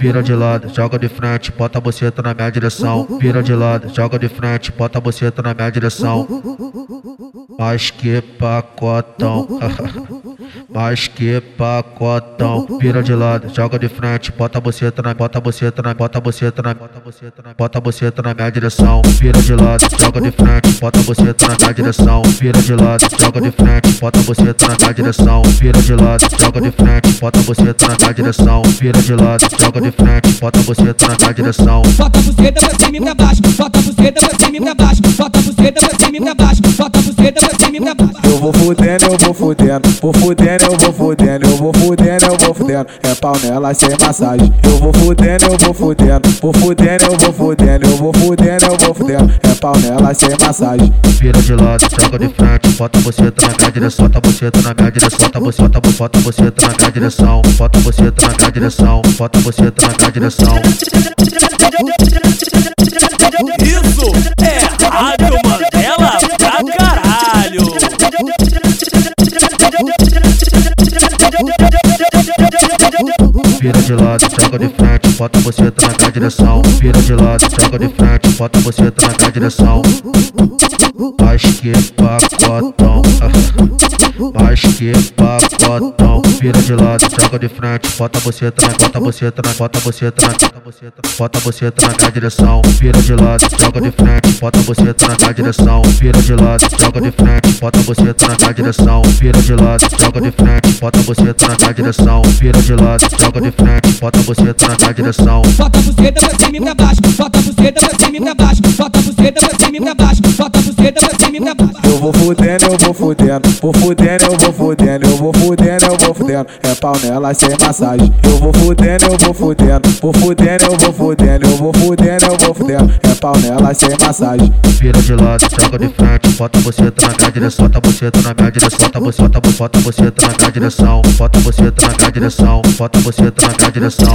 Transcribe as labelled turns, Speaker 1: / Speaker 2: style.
Speaker 1: Vira de lado, joga de frente, bota a buceta na minha direção. Vira de lado, joga de frente, bota a buceta na minha direção. Mas que pacotão, mas que pacotão. Vira de lado, joga de frente, bota a buceta na, bota a buceta na, bota a buceta na, bota a buceta na, bota a na minha direção. Vira de lado, joga de frente, bota a buceta na minha direção. Vira de lado, joga de frente, bota a buceta na minha direção. Vira de lado, joga de frente, bota a buceta na minha direção. Vira de lado, joga de frente, bota a buceta na direção.
Speaker 2: Bota a buceta pra cima e pra baixo, bota a buceta pra cima e pra baixo, bota a buceta pra cima e pra baixo, bota a buceta pra cima e pra baixo.
Speaker 3: Eu vou fudendo, eu vou fudendo, vou fudendo, eu vou fudendo, eu vou fudendo, eu vou fudendo. É pau nela sem massagem. Eu vou fudendo, eu vou fudendo, vou fudendo, eu vou fudendo, eu vou fudendo, eu vou fudendo. Pau nela sem massagem.
Speaker 1: Vira de lado, joga de frente, bota a buceta na minha direção, bota a buceta na minha direção, bota buceta, bota a buceta na minha direção, bota a buceta na minha direção, bota a buceta na minha direção. Vira de lado, joga de frente, bota buceta na direção. Vira de lado, joga de frente, bota buceta na direção. Mas que pacotão, mas que pacotão. Vira de lado, joga de frente, bota a buceta na, bota a buceta na, bota a buceta na, bota buceta na direção. Vira de lado, joga de frente, bota buceta na direção. Vira de lado, joga de frente, bota buceta na direção. Vira de lado, joga de frente, bota buceta na direção. Vira de lado, joga de frente, bota buceta na direção.
Speaker 2: Bota a buceta pra cima e pra baixo, bota a buceta pra cima e pra baixo, bota buceta pra cima e pra baixo, bota buceta pra cima e pra baixo.
Speaker 3: Eu vou fudendo, eu vou fudendo, vou fudendo, eu vou fudendo, eu vou fudendo, fudendo. É pau nela sem massagem. Eu vou fudendo, eu vou fudendo, vou fudendo, eu vou fudendo, eu vou fudendo, eu vou fudendo. É pau nela sem massagem.
Speaker 1: Vira de lado, joga de frente, bota buceta na minha direção, bota a buceta na minha direção, a buceta, bota buceta na minha direção, bota buceta na minha direção, bota buceta na minha direção.